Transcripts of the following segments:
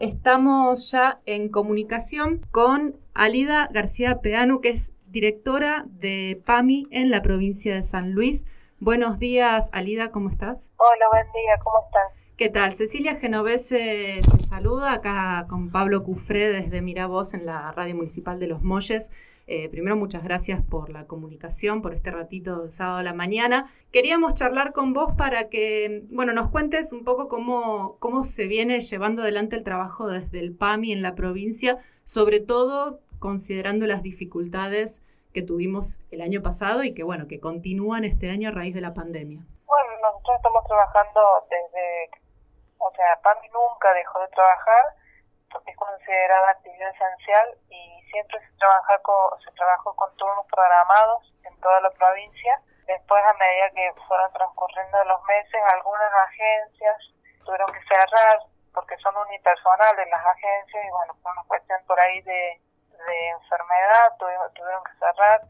Estamos ya en comunicación con Alida García Peanu, que es directora de PAMI en la provincia de San Luis. Buenos días, Alida, ¿cómo estás? Hola, buen día, ¿cómo estás? ¿Qué tal? Cecilia Genovese te saluda acá con Pablo Cufré desde Miravoz en la radio municipal de Los Molles. Eh, primero, muchas gracias por la comunicación, por este ratito de sábado a la mañana. Queríamos charlar con vos para que, bueno, nos cuentes un poco cómo, cómo se viene llevando adelante el trabajo desde el PAMI en la provincia, sobre todo considerando las dificultades que tuvimos el año pasado y que, bueno, que continúan este año a raíz de la pandemia. Bueno, nosotros estamos trabajando desde o sea, PAMI nunca dejó de trabajar es considerada actividad esencial y siempre se, trabaja con, se trabajó con turnos programados en toda la provincia. Después, a medida que fueron transcurriendo los meses, algunas agencias tuvieron que cerrar porque son unipersonales las agencias y bueno, por una cuestión por ahí de, de enfermedad tuvieron, tuvieron que cerrar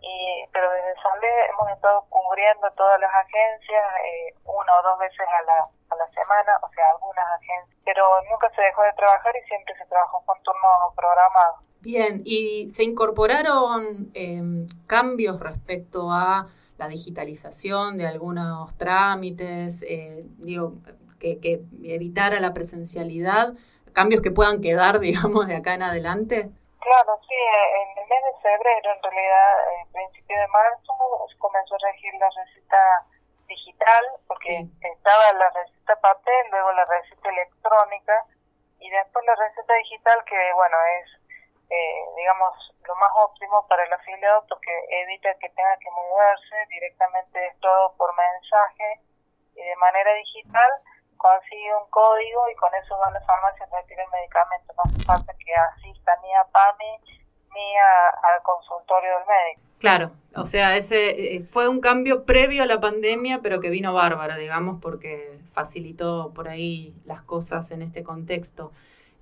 y, pero desde Sale hemos estado cubriendo todas las agencias eh, una o dos veces a la, a la semana, o sea, algunas agencias, pero nunca se dejó de trabajar y siempre se trabajó con turno programado. Bien, ¿y se incorporaron eh, cambios respecto a la digitalización de algunos trámites, eh, digo, que, que evitara la presencialidad, cambios que puedan quedar, digamos, de acá en adelante? Claro, sí, en el mes de febrero, en realidad, en principio de marzo, comenzó a regir la receta digital, porque estaba la receta papel, luego la receta electrónica, y después la receta digital, que bueno, es, eh, digamos, lo más óptimo para el afiliado, porque evita que tenga que moverse, directamente es todo por mensaje y de manera digital consigue un código y con eso va a la farmacia a retirar el medicamento. No hace falta que asista ni a PAMI ni al consultorio del médico. Claro, o sea, ese eh, fue un cambio previo a la pandemia, pero que vino bárbaro, digamos, porque facilitó por ahí las cosas en este contexto.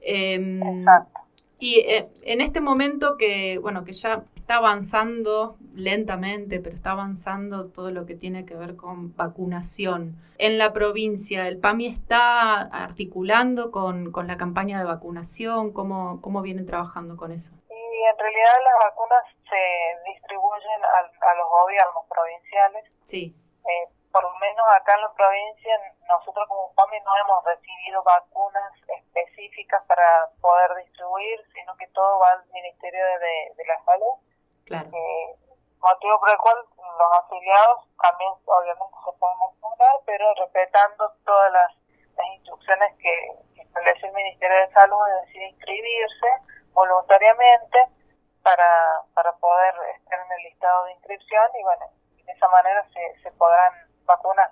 Em, Exacto. Y eh, en este momento que, bueno, que ya está avanzando lentamente, pero está avanzando todo lo que tiene que ver con vacunación. En la provincia, ¿el PAMI está articulando con, con la campaña de vacunación? ¿Cómo, ¿Cómo vienen trabajando con eso? Y en realidad las vacunas se distribuyen a, a los gobiernos provinciales. Sí. Eh, por lo menos acá en la provincia, nosotros como PAMI no hemos recibido vacunas específicas para poder distribuir, sino que todo va al Ministerio de, de la Salud. Claro. Eh, motivo por el cual los afiliados también obviamente se pueden vacunar, pero respetando todas las, instrucciones que, establece el Ministerio de Salud, es decir, inscribirse voluntariamente para, para poder estar en el listado de inscripción y bueno, de esa manera se, se podrán vacunas.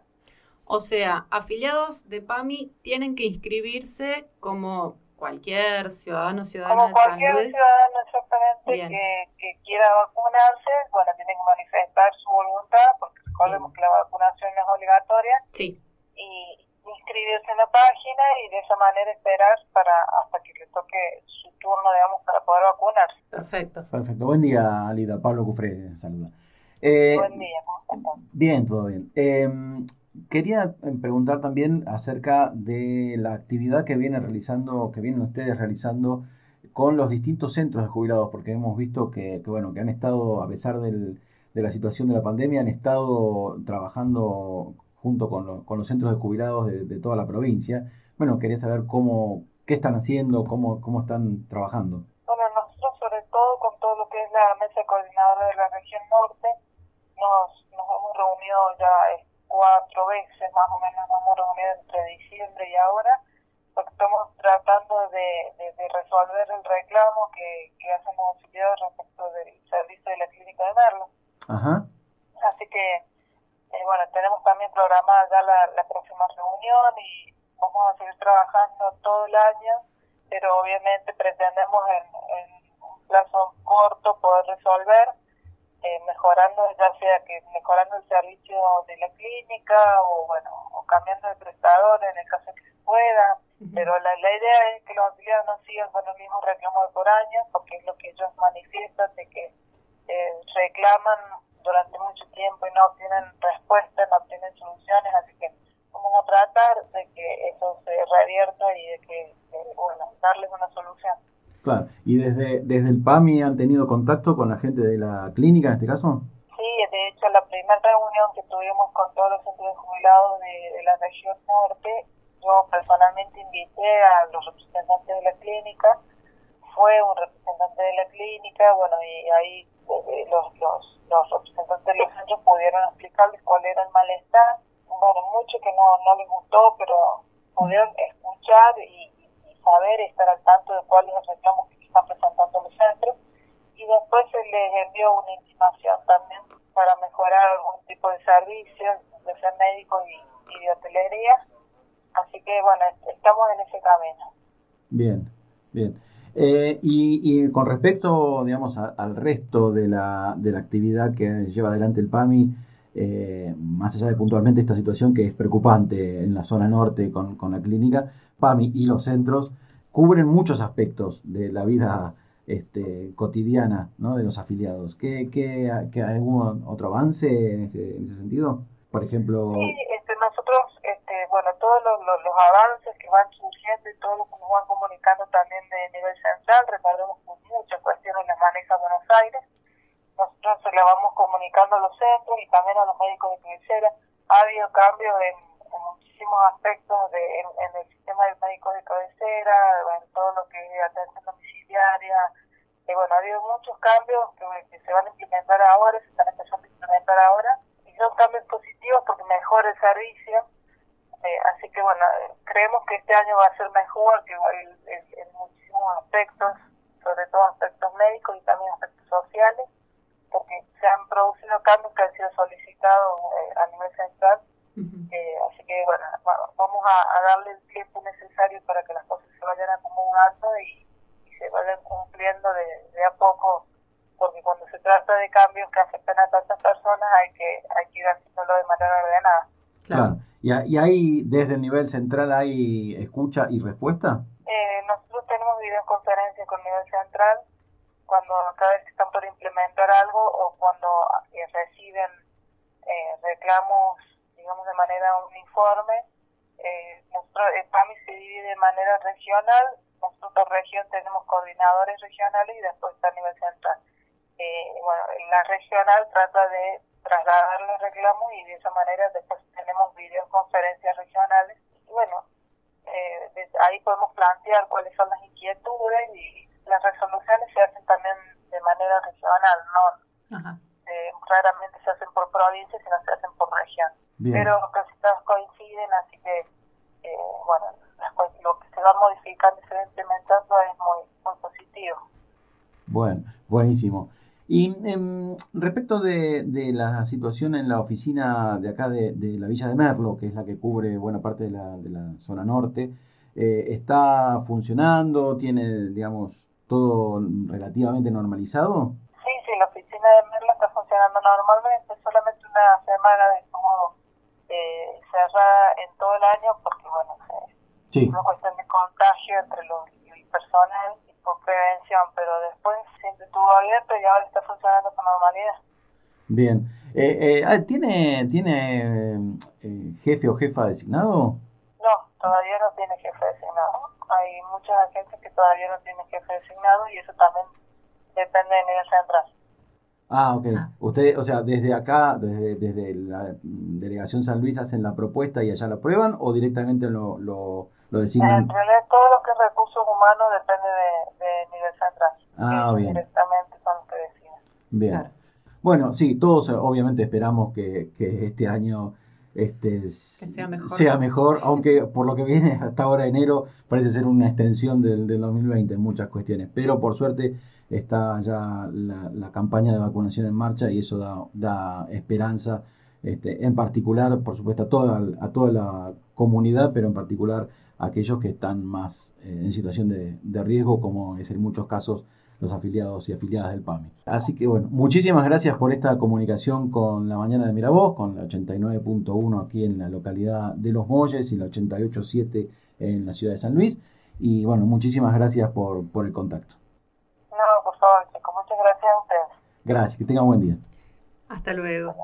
O sea, afiliados de PAMI tienen que inscribirse como cualquier ciudadano ciudadano de San Luis. Cualquier ciudadano exactamente que, quiera vacunarse, bueno, tiene que manifestar su voluntad, porque recordemos que la vacunación es obligatoria. Sí. Y inscribirse en la página y de esa manera esperar para hasta que le toque su turno, digamos, para poder vacunarse. Perfecto. Perfecto. Buen día, Alida. Pablo Cufré, saluda. Eh, Buen día, Bien, todo bien. Em, quería em, preguntar también acerca de la actividad que viene realizando, que vienen ustedes realizando con los distintos centros de jubilados, porque hemos visto que, bueno, que han estado, a pesar del, de la situación de la pandemia, han estado trabajando junto con, con los centros de jubilados de, toda la provincia. Bueno, quería saber cómo, qué están haciendo, cómo, cómo están trabajando. Bueno, nosotros sobre todo con todo lo que es la mesa coordinadora de la región norte, nos, nos hemos reunido ya cuatro veces más o menos, nos hemos reunido entre diciembre y ahora, porque estamos tratando de, de, resolver el reclamo que, que hacen los auxiliares respecto del servicio de la clínica de Merlo. Ajá. Así que, eh, bueno, tenemos también programada ya la, la próxima reunión y vamos a seguir trabajando todo el año, pero obviamente pretendemos en, en un plazo corto poder resolver mejorando, ya sea que mejorando el servicio de la clínica o bueno, o cambiando de prestador en el caso que se pueda, pero la, la idea es que los auxiliares no sigan con el mismo reclamo de por año, porque es lo que ellos manifiestan de que eh, reclaman durante mucho tiempo y no obtienen respuestas, no obtienen soluciones, así que vamos a tratar de que eso se revierta y de que, darles una solución. Claro, ¿y desde, desde el PAMI han tenido contacto con la gente de la clínica en este caso? Sí, de hecho la primera reunión que tuvimos con todos los centros de jubilados de, la región norte, yo personalmente invité a los representantes de la clínica, fue un representante de la clínica, bueno, y ahí eh, los, los, los representantes de los centros pudieron explicarles cuál era el malestar, bueno, mucho que no, no les gustó, pero pudieron escuchar y, saber, estar al tanto de cuáles los reclamos que están presentando los centros, y después se les envió una intimación también para mejorar algún tipo de servicios, de ser médicos y, de hotelería. Así que bueno, estamos en ese camino. Bien, bien. Eh, y, con respecto, digamos, al resto de la, de la actividad que lleva adelante el PAMI, eh, más allá de puntualmente esta situación que es preocupante en la zona norte con, con la clínica, PAMI y los centros cubren muchos aspectos de la vida este, cotidiana ¿no? de los afiliados. ¿Qué, qué, qué algún otro avance en ese, en ese sentido? Por ejemplo... Sí, este, nosotros, este, bueno, todos los, avances que van surgiendo y todo lo que nos van comunicando también de nivel central, recordemos que muchas cuestiones las maneja Buenos Aires, nosotros se las vamos comunicando a los centros y también a los médicos de cabecera. Ha habido cambios en, muchísimos aspectos de, en, el sistema de médicos de cabecera, en todo lo que es y bueno, ha habido muchos cambios que, se van a implementar ahora, se están empezando a implementar ahora, y son cambios positivos porque mejora el servicio. Eh, así que bueno, creemos que este año va a ser mejor que en, muchísimos aspectos, sobre todo aspectos médicos y también aspectos sociales, porque se han producido cambios que han sido solicitados eh, a nivel central. Eh, así que bueno, vamos a, a darle el tiempo necesario para que las cosas se vayan acomodando y se vayan cumpliendo de, a poco, porque cuando se trata de cambios que afectan a tantas personas hay que, hay que ir haciéndolo de manera ordenada. Claro. ¿Y, ¿Y ahí, desde el nivel central, hay escucha y respuesta? Eh, nosotros tenemos videoconferencias con el nivel central cuando cada vez que están por implementar algo o cuando eh, reciben eh, reclamos, digamos, de manera uniforme. Eh, nuestro, el PAMI se divide de manera regional nosotros región tenemos coordinadores regionales y después está a nivel central. Eh, bueno, la regional trata de trasladar los reclamos y de esa manera después tenemos videoconferencias regionales. Y bueno, eh, ahí podemos plantear cuáles son las inquietudes y las resoluciones se hacen también de manera regional, no eh, raramente se hacen por provincia, sino se hacen por región. Pero casi todas coinciden, así que, eh, bueno, va modificando y se va implementando es muy, muy positivo. Bueno, buenísimo. Y em, respecto de, de, la situación en la oficina de acá de, de, la Villa de Merlo, que es la que cubre buena parte de la, de la zona norte, eh, ¿está funcionando? ¿Tiene, digamos, todo relativamente normalizado? Sí, sí, la oficina de Merlo está funcionando normalmente, solamente una semana de como eh, cerrada en todo el año, porque, bueno, una cuestión de contagio entre los el personal y por prevención, pero después siempre estuvo abierto y ahora está funcionando con normalidad. Bien. Eh, eh, ah, ¿Tiene, tiene eh, jefe o jefa designado? No, todavía no tiene jefe designado. Hay muchas agencias que todavía no tienen jefe designado y eso también depende de nivel central. Ah, ok. Usted, o sea, desde acá, desde, desde la delegación San Luis hacen la propuesta y allá la aprueban o directamente lo, lo, lo designan? En realidad todo lo que es recursos humanos depende de, de nivel central. Ah, bien. Directamente son los que deciden. Bien. Bueno, sí, todos obviamente esperamos que, que este año este, sea, mejor. sea mejor, aunque por lo que viene hasta ahora enero parece ser una extensión del, del 2020 en muchas cuestiones, pero por suerte está ya la, campaña de vacunación en marcha y eso da, da esperanza, este, en particular, por supuesto, a toda, a toda la comunidad, pero en particular a aquellos que están más eh, en situación de, de, riesgo, como es en muchos casos los afiliados y afiliadas del PAMI. Así que bueno, muchísimas gracias por esta comunicación con la mañana de Miravoz, con la 89.1 aquí en la localidad de Los Molles y la 88.7 en la ciudad de San Luis. Y bueno, muchísimas gracias por, por el contacto. No, por favor, chicos, muchas gracias a ustedes. Gracias, que tengan buen día. Hasta luego.